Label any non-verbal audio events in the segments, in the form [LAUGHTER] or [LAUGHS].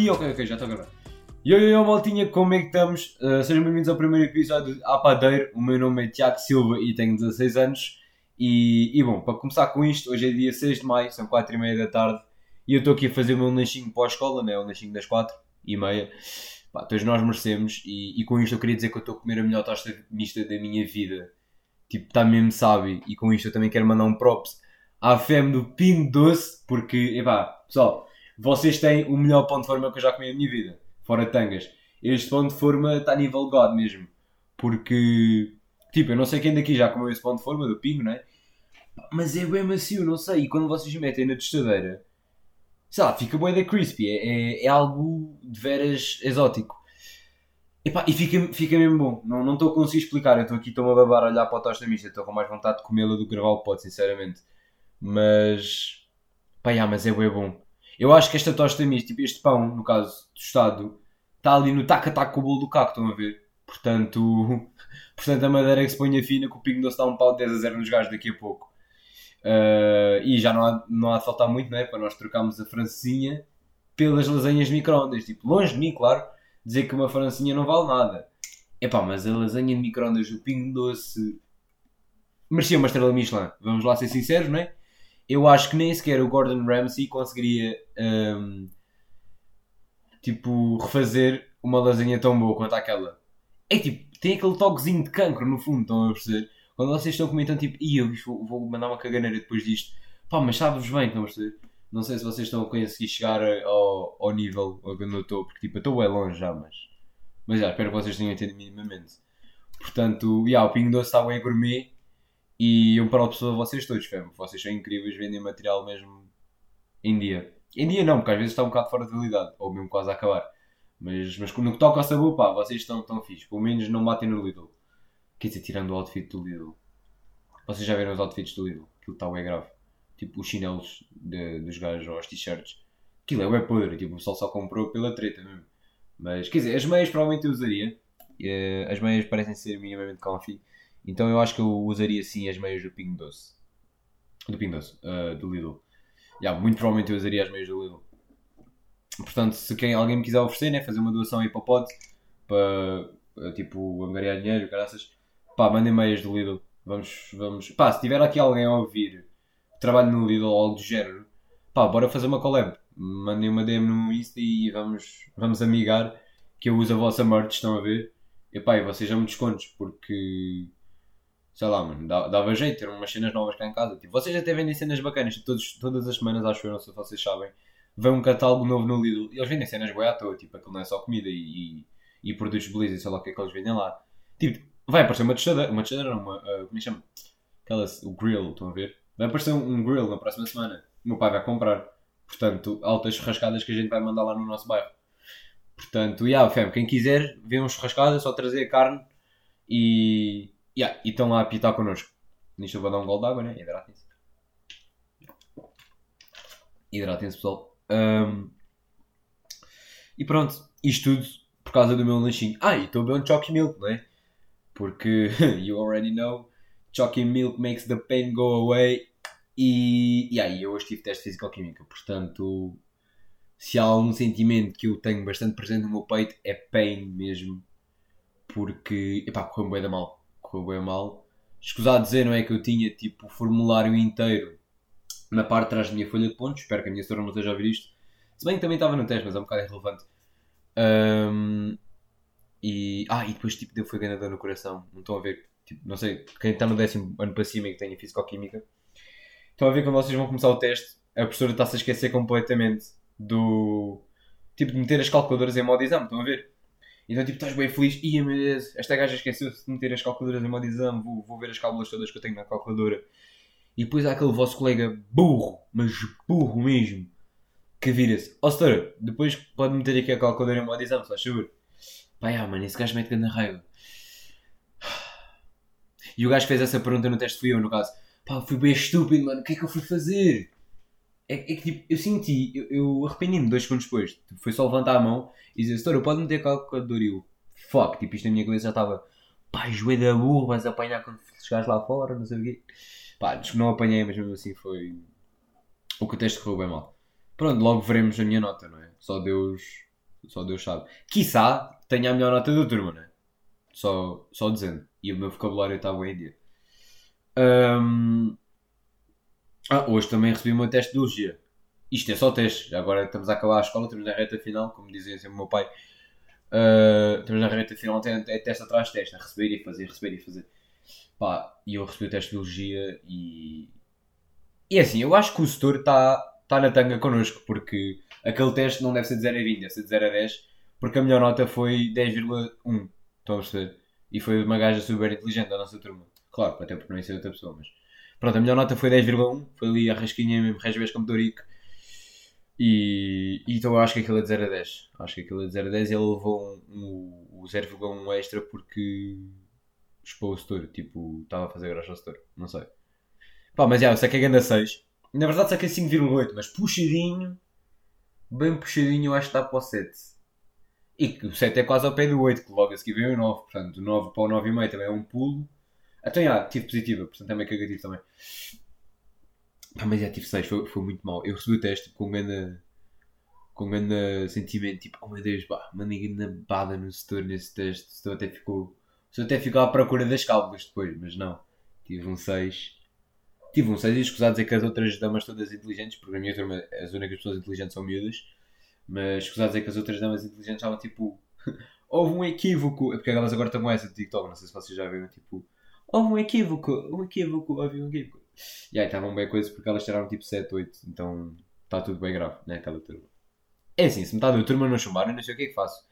E ok, ok, já estou a gravar. E eu, eu, maltinha, como é que estamos? Uh, sejam bem-vindos ao primeiro episódio de Apadeiro. O meu nome é Tiago Silva e tenho 16 anos. E, e bom, para começar com isto, hoje é dia 6 de maio, são 4 e meia da tarde. E eu estou aqui a fazer o meu lanchinho pós-escola, né? o lanchinho das 4 e meia. Pá, todos nós merecemos. E, e com isto eu queria dizer que eu estou a comer a melhor tosta mista da minha vida. Tipo, está mesmo sabe. E com isto eu também quero mandar um props à fêmea do Pingo Doce, porque, epá, pessoal, vocês têm o melhor pão de forma que eu já comi na minha vida, fora tangas. Este pão de forma está a nível God mesmo, porque, tipo, eu não sei quem daqui já comeu esse pão de forma do Pingo, não é? Mas é bem macio, não sei, e quando vocês metem na tostadeira, sei lá, fica bem da crispy, é, é, é, algo de veras exótico. Epá, e fica, fica mesmo bom, não estou a conseguir explicar, eu estou aqui, estou-me a babar a olhar para a tosta mista, estou com mais vontade de comê-la do que gravar o pote, sinceramente. Mas. Pá, yeah, mas é bem bom. Eu acho que esta tosta mista, tipo este pão, no caso tostado, está ali no taca-taca com o bolo do caco, estão a ver? Portanto, [LAUGHS] portanto a madeira que se põe a fina, que o pingo doce dá um pau de 10 a 0 nos gajos daqui a pouco. Uh, e já não há, não há de faltar muito, né? Para nós trocarmos a francesinha pelas lasanhas microondas. Tipo, longe de mim, claro, dizer que uma francesinha não vale nada. Epá, mas a lasanha de microondas do pingo doce merecia uma estrela Michelin. Vamos lá ser sinceros, não é? eu acho que nem sequer o Gordon Ramsay conseguiria um, tipo refazer uma lasanha tão boa quanto aquela. É tipo, tem aquele toquezinho de cancro no fundo, estão a perceber? Quando vocês estão comentando tipo, e eu vou, vou, mandar uma caganeira depois disto, pá, mas sabes bem, estão a perceber? Não sei se vocês estão a conseguir chegar ao, ao nível onde eu estou, porque tipo, eu estou bem longe já, mas. Mas já, espero que vocês tenham entendido minimamente. Portanto, yeah, o Pingo Doce está bem gourmet e um para o pessoa a vocês todos, fam. Vocês são incríveis, vendem material mesmo em dia. Em dia não, porque às vezes está um bocado fora de validade, ou mesmo quase a acabar. Mas, mas no que toca ao sabor, pá, vocês estão tão fixe. Pelo menos não batem no Lidl. Quer dizer, tirando o outfit do Lidl. Vocês já viram os outfits do Lidl? Aquilo está bem grave. Tipo os chinelos de, dos gajos ou as t-shirts. Aquilo é bem podre. Tipo, o pessoal só comprou pela treta mesmo. Mas, quer dizer, as meias provavelmente eu usaria. Eh, as meias parecem ser minimamente comfy. Então eu acho que eu usaria sim as meias do Pingo Doce. Do Pingo Doce, uh, do Lidl. Yeah, muito provavelmente eu usaria as meias do Lidl. Portanto, se quem, alguém me quiser oferecer, né, fazer uma doação aí para o pod, para uh, tipo angariar dinheiro, graças, pá, mandem meias do Lidl. Vamos, vamos. Pá, se tiver aqui alguém a ouvir trabalho no Lidl ou algo do género, pá, bora fazer uma collab. Mandem uma DM no Insta e vamos, vamos amigar que eu uso a vossa merch, estão a ver? E pá, e vocês já me descontos, porque sei lá, mano, dava jeito ter umas cenas novas cá em casa. Tipo, vocês até vendem cenas bacanas, todos, todas as semanas, acho eu, não sei se vocês sabem, vem um catálogo novo no Lidl e eles vendem cenas boas à toa, tipo, aquilo não é só comida e, e, e produtos de beleza, sei lá o que é que eles vendem lá. Tipo, vai aparecer uma tostadeira, uma tostadeira, uma, uh, como é que chama? Aquela, o grill, estão a ver? Vai aparecer um, um grill na próxima semana. O meu pai vai comprar. Portanto, altas churrascadas que a gente vai mandar lá no nosso bairro. Portanto, yeah, fam, quem quiser, vê um churrascada, só trazer a carne e Yeah, e estão lá a apitar connosco. Nisto eu vou dar um gol de água, né? Hidratem-se. Hidratem-se, pessoal. Um, e pronto, isto tudo por causa do meu lanchinho. Ah, e estou a beber um Chalky Milk, não é? Porque, [LAUGHS] you already know, Chalky Milk makes the pain go away. E, e aí, eu hoje tive teste físico-química, portanto, se há algum sentimento que eu tenho bastante presente no meu peito, é pain mesmo. Porque, epá, correu bem da mal correu bem mal. Escusado dizer, não é que eu tinha tipo o formulário inteiro na parte de trás da minha folha de pontos. Espero que a minha senhora não esteja a ver isto. Se bem que também estava no teste, mas é um bocado irrelevante. Um, e, ah, e depois tipo, deu foi ganhador no coração. Não estão a ver. Tipo, não sei, quem está no décimo ano para cima e que tenha Físico-Química. Estão a ver quando vocês vão começar o teste, a professora está-se a esquecer completamente do. Tipo, de meter as calculadoras em modo exame. Estão a ver? Então, tipo, estás bem feliz. Ia, meu Deus, esta gaja esqueceu-se de meter as calculadoras em modo exame. Vou, vou ver as cábulas todas que eu tenho na calculadora. E depois há aquele vosso colega burro, mas burro mesmo, que vira-se. Ó, oh, senhora, depois pode meter aqui a calculadora em modo exame, só chover. Pá, ah, mano, esse gajo mete grande raiva. [SIGHS] E o gajo fez essa pergunta no teste, fui eu, no caso. Pá, fui bem estúpido, mano, o que é que eu fui fazer? É, é que tipo, eu senti, eu, eu arrependi-me dois segundos depois. Tipo, foi só levantar a mão e dizer, Setora, pode meter calculador? E eu, fuck, tipo, isto na minha cabeça já estava, pá, joelho da burro, vais apanhar quando chegares lá fora, não sei o quê. Pá, não apanhei, mas mesmo assim foi. O que o teste correu bem mal. Pronto, logo veremos a minha nota, não é? Só Deus, Só Deus sabe. Quiçá tenha a melhor nota da turma, né? Só, só dizendo. E o meu vocabulário bem em dia. Ahm, Ah, hoje também recebi o meu teste de biologia. Isto é só teste. Agora estamos a acabar a escola, estamos na reta final, como dizia sempre o meu pai. Ah, estamos na reta final, é, teste atrás de teste, a receber e fazer, receber e fazer. Pá, e eu recebi o teste de biologia e. E é assim, eu acho que o setor está tá na tanga connosco, porque aquele teste não deve ser de 0 a 20, deve ser de 0 a 10, porque a melhor nota foi 10,1. Estão a perceber? E foi uma gaja super inteligente da nossa turma. Claro, até porque não ser outra pessoa, mas. Pronto, a melhor nota foi 10,1. Foi ali a rasquinha mesmo, resvés como Dorico. E, e então eu acho que aquilo é de 0 a 10. Acho que aquilo é de 0 a 10 e ele levou um, um, o 0,1 extra porque expôs o setor. Tipo, estava a fazer graça ao setor. Não sei. Pá, mas já, eu saquei grande a 6. Na verdade saquei 5,8, mas puxadinho. Bem puxadinho, eu acho que dá para o 7. E que o 7 é quase ao pé do 8, que logo a seguir vem o 9. Portanto, o 9 para o 9,5 também é um pulo. Então, já, tive positiva, portanto é meio cagativo também. Pá, mas já tive 6, foi, foi muito mal. Eu recebi o teste tipo, com um grande, com um grande sentimento, tipo, oh meu Deus, pá, mandei grande bada no setor nesse teste. O setor até ficou, o setor até ficou à procura das cálculas depois, mas não. Tive um 6. Tive um 6 e escusado dizer que as outras damas todas inteligentes, porque na minha turma as únicas pessoas inteligentes são miúdas, mas escusado dizer que as outras damas inteligentes estavam tipo, [LAUGHS] houve um equívoco, é porque elas agora estão com essa de TikTok, não sei se vocês já viram, tipo, houve um equívoco, um equívoco, houve um equívoco. E aí estavam bem coisas porque elas tiraram tipo 7, 8, então está tudo bem grave, né? Aquela turma. É assim, se metade da turma não chumbar, não sei o que é que faço.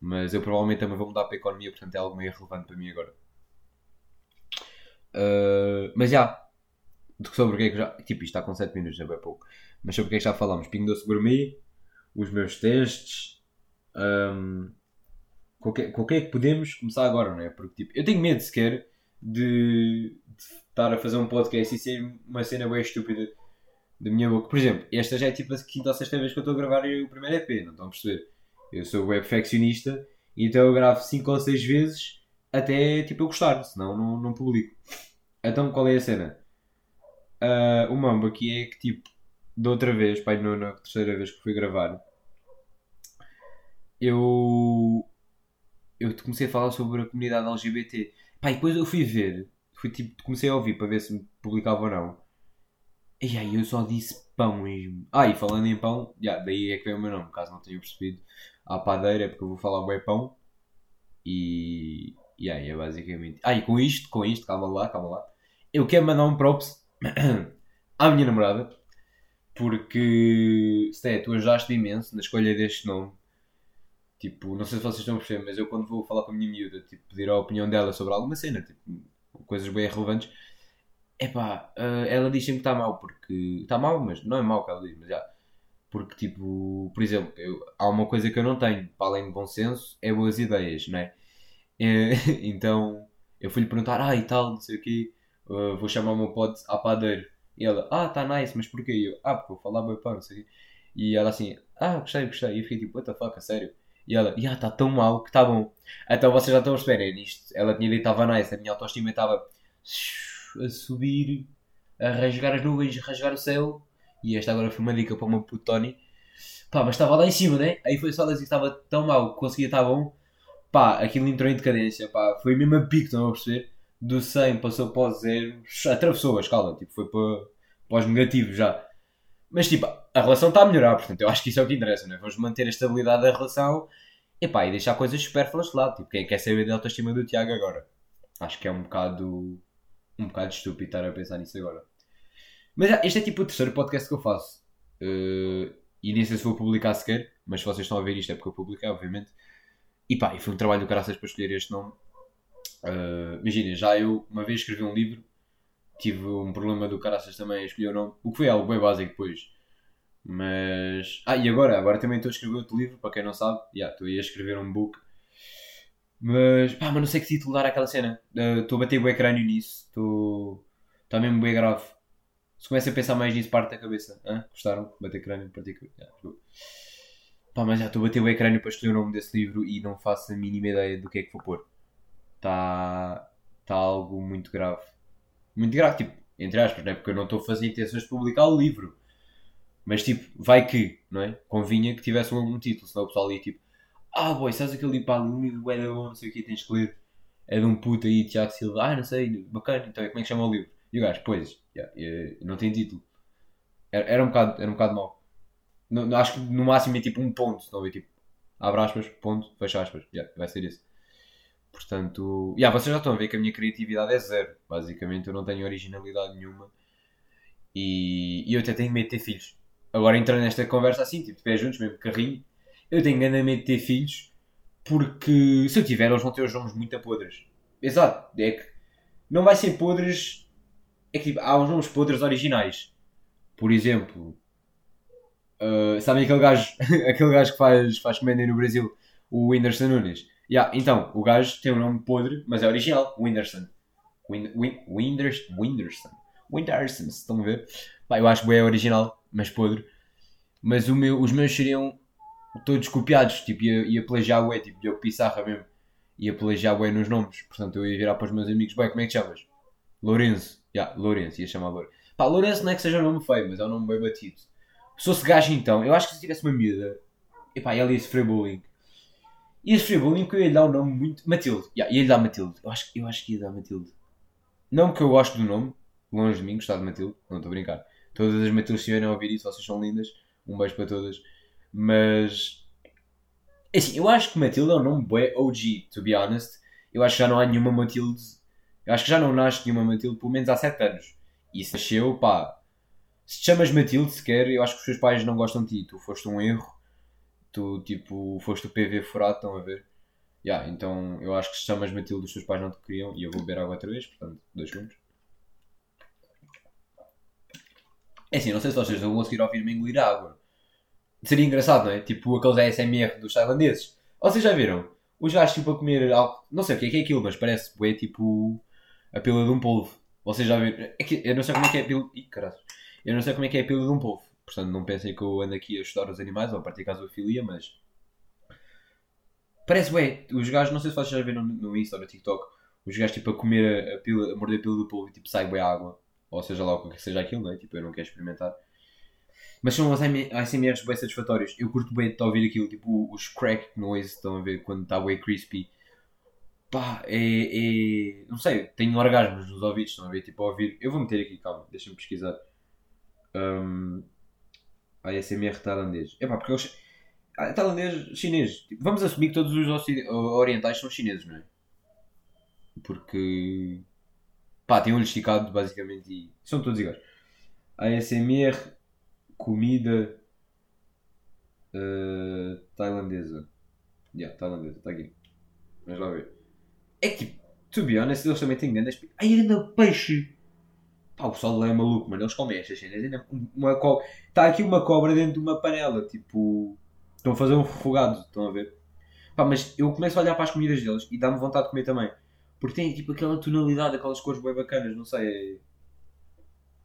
Mas eu provavelmente também vou mudar para a economia, portanto é algo meio relevante para mim agora. Uh, mas já, sobre o que é que já. Tipo, isto está com 7 minutos, é bem pouco. Mas sobre o que é que já falámos? Pingo Doce Gourmet, os meus testes. Um, com, o que, com o que é que podemos começar agora, não é? Porque tipo, eu tenho medo sequer de, de estar a fazer um podcast e ser uma cena bem estúpida da minha boca. Por exemplo, esta já é tipo a quinta ou sexta vez que eu estou a gravar o primeiro EP, não estão a perceber? Eu sou web perfeccionista e então eu gravo 5 ou 6 vezes até tipo eu gostar, senão não, não publico. Então qual é a cena? Uh, o mambo aqui é que tipo, da outra vez, pai, na, na terceira vez que fui gravar, eu eu comecei a falar sobre a comunidade LGBT. Pá, e depois eu fui ver, fui, tipo, comecei a ouvir para ver se me publicava ou não. E aí eu só disse pão mesmo. Ah, e falando em pão, daí é que vem o meu nome, caso não tenham percebido. À padeira porque eu vou falar bem pão. E. E aí é basicamente. Ah, e com isto, com isto, calma lá, calma lá. Eu quero mandar um props [CLEARS THROAT] à minha namorada. Porque, Sté, tu ajudaste imenso na escolha deste nome. Tipo, não sei se vocês estão a perceber, mas eu quando vou falar com a minha miúda, tipo, pedir a opinião dela sobre alguma cena, tipo, coisas bem relevantes, epá, uh, ela diz sempre que está mal, porque. Está mal, mas não é mal que ela diz, mas já. Porque, tipo, por exemplo, eu, há uma coisa que eu não tenho, para além de bom senso, é boas ideias, não é? [LAUGHS] então, eu fui-lhe perguntar, ah, e tal, não sei o quê, uh, vou chamar o meu pod à padeiro. E ela, ah, tá nice, mas porquê? E eu, ah, porque falar bem pão, não sei o quê. E ela assim, ah, gostei, gostei. E eu fiquei tipo, what the fuck, a sério? E ela, já, está tão mal que está bom. Então vocês já estão a perceber, nisto. Ela tinha dito estava nice, a minha autoestima estava a subir, a rasgar as nuvens, a rasgar o céu. E esta agora foi uma dica para o meu puto Tony. Pá, mas estava lá em cima, né? Aí foi só dizer que estava tão mal que conseguia estar bom. Pá, aquilo entrou em decadência, pá. Foi mesmo a pico, estão a perceber? Do 100 passou para o 0, atravessou a escala, tipo, foi para, para os negativos já. Mas tipo, a relação está a melhorar, portanto, eu acho que isso é o que interessa, não é? Vamos manter a estabilidade da relação epá, e deixar coisas supérfluas de lado. Tipo, quem quer saber da autoestima do Tiago agora? Acho que é um bocado, um bocado estúpido estar a pensar nisso agora. Mas já, este é tipo o terceiro podcast que eu faço. Uh, e nem sei se vou publicar sequer, mas se vocês estão a ver isto é porque eu publiquei, obviamente. E pá, e foi um trabalho do caraças para escolher este nome. Uh, Imaginem, já eu uma vez escrevi um livro, tive um problema do caraças também a escolher o nome, o que foi algo bem básico depois. Mas. Ah, e agora? Agora também estou a escrever outro livro, para quem não sabe. Yeah, estou a escrever um book. Mas. Pá, mas não sei que título dar àquela cena. Uh, Estou a bater o crânio nisso. Estou. Está mesmo bem grave. Se começa a pensar mais nisso, parte da cabeça. Hã? Gostaram? Bater crânio, partir. Yeah, Pá, mas já estou a bater o crânio para escolher o nome desse livro e não faço a mínima ideia do que é que vou pôr. Está. Está algo muito grave. Muito grave, tipo, entre aspas, não é? Porque eu não estou a fazer intenções de publicar o livro. Mas tipo, vai que, não é? Convinha que tivesse um, um título, senão o pessoal ia tipo, Ah, boy, sabes aquele pá, livro é da não sei o que, tens que ler. É de um puto aí, Tiago Silva. Ah, não sei, bacana. Então, como é que chama o livro? E o gajo, pois, yeah, não tem título. Era, era, um bocado, era um bocado mau. Acho que no máximo é tipo um ponto, não é? Tipo, abre aspas, ponto, fecha aspas. Yeah, vai ser isso. Portanto, yeah, vocês já estão a ver que a minha criatividade é zero. Basicamente, eu não tenho originalidade nenhuma. E, e eu até tenho medo de ter filhos. Agora entrando nesta conversa assim, tipo, pé juntos, mesmo carrinho, eu tenho grande medo de ter filhos porque se eu tiver, eles vão ter os nomes muito podres. Exato, é que não vai ser podres. É que tipo, há uns nomes podres originais. Por exemplo, uh, sabem aquele gajo, [LAUGHS] aquele gajo que faz, faz comédia no Brasil, o Whindersson Nunes? Yeah, então, o gajo tem um nome podre, mas é original, Whindersson. Win, Win, Whindersson. Whindersson. Whindersson, estão a ver? Pá, eu acho que é original, mas podre. Mas meu, os meus seriam todos copiados, tipo, ia, ia plagiar E, tipo, Diogo Pissarra mesmo. Ia plagiar E nos nomes. Portanto, eu ia virar para os meus amigos, bem, como é que chamas? Lourenço. Já, yeah, Lourenço, ia chamar Lourenço. Pá, Lourenço não é que seja um nome feio, mas é um nome bem batido. Se fosse gajo então, eu acho que se tivesse uma miúda, epá, ela ia sofrer bullying. Ia sofrer bullying porque eu ia lhe dar um nome muito. Matilde. Yeah, ia lhe dar Matilde. Eu acho, eu acho que ia dar Matilde. Não que eu gosto do nome, longe de mim, gostar de Matilde, não estou a brincar. Todas as Matildes estiverem a ouvir isso, vocês são lindas. Um beijo para todas. Mas. Assim, eu acho que Matilde é um nome bué OG, to be honest. Eu acho que já não há nenhuma Matilde. Eu acho que já não nasce nenhuma Matilde, pelo menos há 7 anos. E se nasceu, pá. Se te chamas Matilde sequer, eu acho que os teus pais não gostam de ti. Tu foste um erro. Tu, tipo, foste o PV furado, estão a ver? Yeah, então eu acho que se chamas Matilde, os teus pais não te queriam. E eu vou beber água outra vez, portanto, dois segundos. É assim, não sei se vocês vão conseguir ouvir-me engolir água. Seria engraçado, não é? Tipo aqueles ASMR dos tailandeses. Vocês já viram? Os gajos tipo a comer algo. Não sei o que é, que é aquilo, mas parece é tipo a pila de um polvo. Vocês já viram? É que, eu não sei como é que é a pila. Ih, caralho. Eu não sei como é que é a pila de um polvo. Portanto, não pensem que eu ando aqui a estudar os animais ou a praticar zoofilia, mas. Parece bem. Os gajos, não sei se vocês já viram no, no Insta ou no TikTok. Os gajos tipo a comer a, pila, a morder a pila do polvo e tipo sai bem água. Ou seja lá o que seja aquilo, não é? Tipo, eu não quero experimentar. Mas são as ASMRs bem satisfatórios. Eu curto bem de ouvir aquilo, tipo os crack noise, estão a ver quando está bem crispy. Pá, é, é. Não sei, tenho orgasmos nos ouvidos, estão a ver? Tipo, a ouvir. Eu vou meter aqui, calma, deixa-me pesquisar. Um, ASMR tailandês. É pá, porque eles. Ah, tailandês, chinês. Tipo, vamos assumir que todos os orientais são chineses, não é? Porque. Pá, tem olho esticado, basicamente, e são todos iguais. ASMR comida uh, tailandesa. Yeah, tailandesa, está aqui. Vamos lá ver. É que to be honest, eles também têm grandes. Ai, ainda peixe! Pá, o pessoal lá é maluco, mas eles comem estas cenas. Uma co... Está aqui uma cobra dentro de uma panela, tipo. Estão a fazer um refogado, estão a ver? Pá, mas eu começo a olhar para as comidas deles e dá-me vontade de comer também. Porque tem tipo aquela tonalidade, aquelas cores bem bacanas, não sei. É...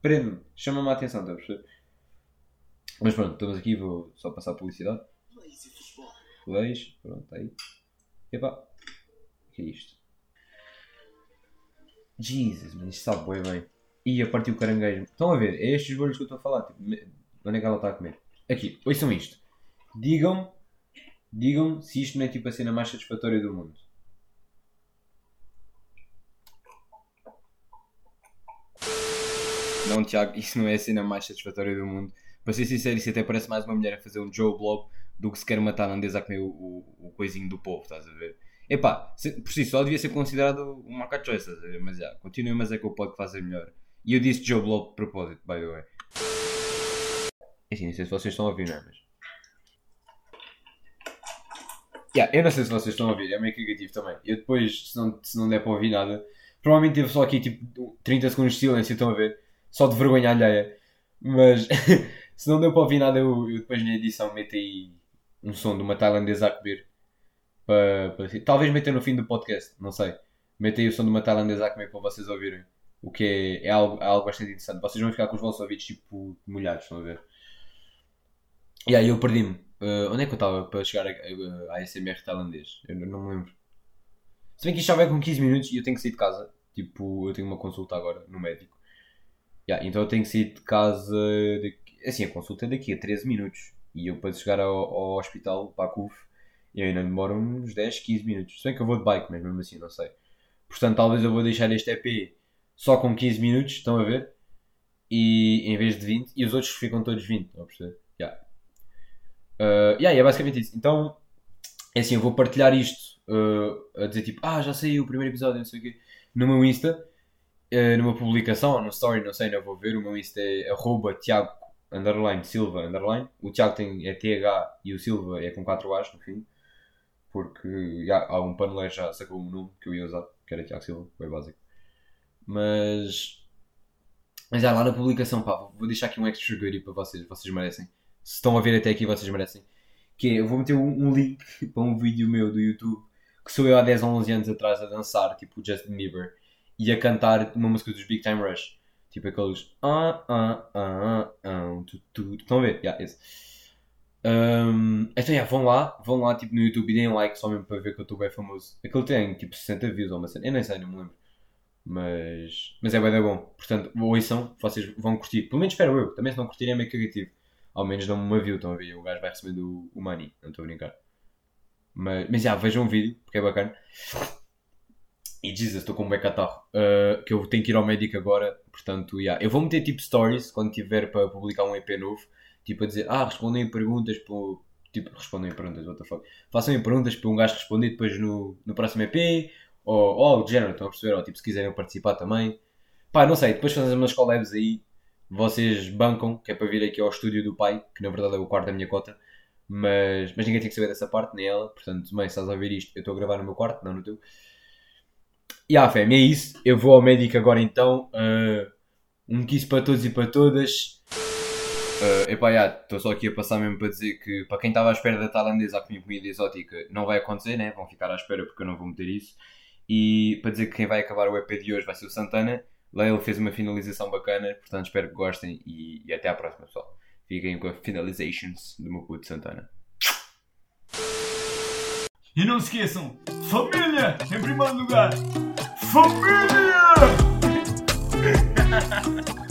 Prende-me, chama-me a atenção, estás a perceber? Mas pronto, estamos aqui, vou só passar a publicidade. Leis, pronto, tá aí. Epá, o que é isto? Jesus, mas isto sabe bem bem. E a partir o caranguejo. Estão a ver, é estes bolhos que eu estou a falar. Tipo, onde é que ela está a comer? Aqui, ouçam isto. Digam, digam se isto não é tipo a cena mais satisfatória do mundo. Não, Tiago, isso não é a cena mais satisfatória do mundo. Para ser sincero, isso até parece mais uma mulher a fazer um Joe Blob do que sequer uma tailandesa a comer o, o, o coisinho do povo, estás a ver? Epá, se, por si só devia ser considerado uma market choice, estás a ver? Mas já, continue, mas é que eu posso fazer melhor. E eu disse Joe Blob de propósito, by the way. É assim, não sei se vocês estão a ouvir, não é? Mas... Yeah, eu não sei se vocês estão a ouvir, é meio negativo também. Eu depois, se não, se não der para ouvir nada, provavelmente teve só aqui tipo 30 segundos de silêncio, estão a ver? Só de vergonha alheia. Mas [LAUGHS] se não deu para ouvir nada, eu, eu depois na edição meto aí um som de uma tailandesa a comer. Para, para, talvez meta no fim do podcast, não sei. Meta aí o som de uma tailandesa a comer para vocês ouvirem. O que é, é, algo, é algo bastante interessante. Vocês vão ficar com os vossos ouvidos tipo molhados, estão a ver? E aí eu perdi-me. Uh, onde é que eu estava para chegar a ASMR tailandês? Eu não, me lembro. Se bem que isto já vai com 15 minutos e eu tenho que sair de casa. Tipo, eu tenho uma consulta agora no médico. Yeah, então eu tenho que sair de casa. De... Assim, a consulta é daqui a 13 minutos. E eu para chegar ao, ao hospital, para a CUF, E ainda demora uns 10, 15 minutos. Se bem que eu vou de bike, mas mesmo assim, não sei. Portanto, talvez eu vou deixar este EP só com 15 minutos, estão a ver? E em vez de 20, e os outros ficam todos 20, estão a perceber? Yeah. Uh, yeah, é basicamente isso. Então, é assim, eu vou partilhar isto uh, a dizer tipo, ah, já saiu o primeiro episódio, não sei o quê, no meu Insta, uh, numa publicação no story, não sei, não vou ver. O meu Insta é arroba Tiago underline Silva underline. O Tiago tem, é TH e o Silva é com 4 As no fim. Porque yeah, há paneleiro já sacou um nome que eu ia usar, que era Tiago Silva, foi básico. Mas. Mas é, lá na publicação, pá, vou deixar aqui um extra goodie para vocês, vocês merecem. Se estão a ver até aqui, vocês merecem. Que é, eu vou meter um, um link [LAUGHS] para um vídeo meu do YouTube que sou eu há 10 ou 11 anos atrás a dançar, tipo Justin Bieber, e a cantar uma música dos Big Time Rush. Tipo aqueles. Ah, ah, ah, ah, tu, tu. Estão a ver? Yeah, esse. Um, então, yeah, vão lá, vão lá tipo, no YouTube e deem like só mesmo para ver que eu estou bem famoso. Aquele tem tipo 60 views ou uma cena. Eu nem sei, não me lembro. Mas, mas é bem bom. Portanto, ouçam, vocês vão curtir. Pelo menos espero eu. Também se não curtirem é meio cagativo. Ao menos dão-me uma view, estão a ver? O gajo vai recebendo o, o money. Não estou a brincar. Mas, mas já, vejam o vídeo, porque é bacana. E Jesus, estou com um bem catarro. Uh, que eu tenho que ir ao médico agora. Portanto, yeah. eu vou meter tipo stories quando tiver para publicar um EP novo. Tipo a dizer, ah, respondem perguntas. Por... Tipo, respondem perguntas, what the fuck. Façam perguntas para um gajo responder depois no, no próximo EP. Ou, ou de género, estão a perceber? Ou tipo, se quiserem participar também. Pá, não sei, depois fazemos umas collabs aí. Vocês bancam, que é para vir aqui ao estúdio do pai, que na verdade é o quarto da minha cota. Mas, mas ninguém tem que saber dessa parte, nem ela. Portanto, mãe, se estás a ouvir isto, eu estou a gravar no meu quarto, não no teu. E ah, fé, é isso. Eu vou ao médico agora então. Uh, um kiss para todos e para todas. Uh, epá, estou só aqui a passar mesmo para dizer que para quem estava à espera da tailandesa a comida exótica não vai acontecer, né? Vão ficar à espera porque eu não vou meter isso. E para dizer que quem vai acabar o EP de hoje vai ser o Santana. Lá ele fez uma finalização bacana, portanto espero que gostem e, e até à próxima, pessoal. Fiquem com a finalizations do meu puto Santana. E não se esqueçam, família em primeiro lugar. Família! [LAUGHS]